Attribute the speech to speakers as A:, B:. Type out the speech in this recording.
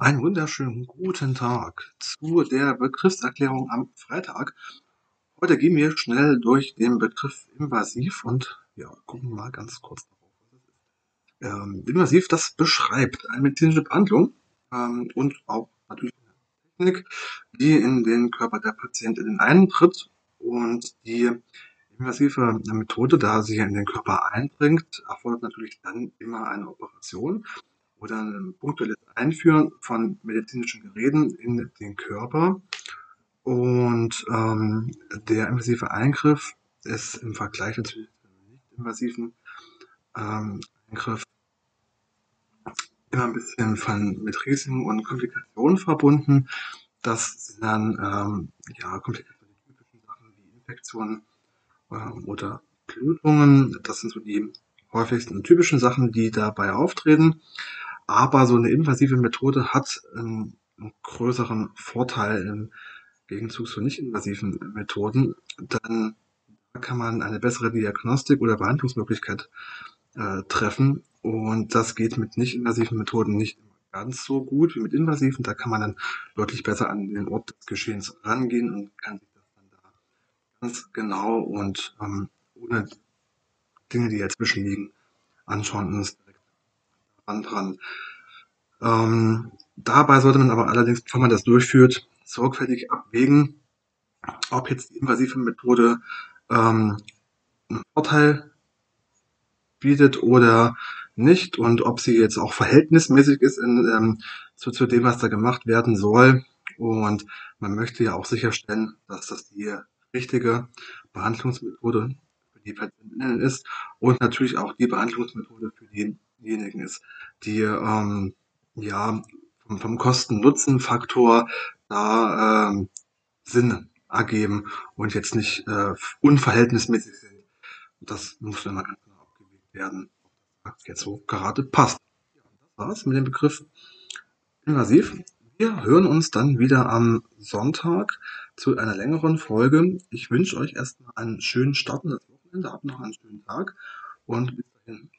A: Einen wunderschönen guten Tag zu der Begriffserklärung am Freitag. Heute gehen wir schnell durch den Begriff invasiv und ja, gucken mal ganz kurz darauf. Ähm, invasiv, das beschreibt eine medizinische Behandlung ähm, und auch natürlich eine Technik, die in den Körper der Patientin eintritt und die invasive Methode, da sie in den Körper eindringt, erfordert natürlich dann immer eine Operation oder ein punktuelles Einführen von medizinischen Geräten in den Körper. Und ähm, der invasive Eingriff ist im Vergleich natürlich zum nicht-invasiven ähm, Eingriff immer ein bisschen von, mit Risiken und Komplikationen verbunden. Das sind dann ähm, ja, Komplikationen, typischen Sachen wie Infektionen ähm, oder Blutungen. Das sind so die häufigsten typischen Sachen, die dabei auftreten. Aber so eine invasive Methode hat einen, einen größeren Vorteil im Gegenzug zu nicht-invasiven Methoden, dann kann man eine bessere Diagnostik oder Behandlungsmöglichkeit äh, treffen. Und das geht mit nicht-invasiven Methoden nicht ganz so gut wie mit invasiven. Da kann man dann deutlich besser an den Ort des Geschehens rangehen und kann sich das dann da ganz genau und ähm, ohne Dinge, die dazwischen liegen, anschauen und dran. Ähm, dabei sollte man aber allerdings, bevor man das durchführt, sorgfältig abwägen, ob jetzt die invasive Methode ähm, einen Vorteil bietet oder nicht und ob sie jetzt auch verhältnismäßig ist in, ähm, zu, zu dem, was da gemacht werden soll. Und man möchte ja auch sicherstellen, dass das die richtige Behandlungsmethode für die Patientinnen ist und natürlich auch die Behandlungsmethode für den diejenigen ist, die ähm, ja vom, vom Kosten-Nutzen-Faktor da ähm, Sinn ergeben und jetzt nicht äh, unverhältnismäßig sind. Das muss dann mal ganz genau abgewegt werden, ob das jetzt so gerade passt. Das war's mit dem Begriff invasiv. Wir hören uns dann wieder am Sonntag zu einer längeren Folge. Ich wünsche euch erstmal einen schönen Start Wochenende, habt noch einen schönen Tag und bis dahin.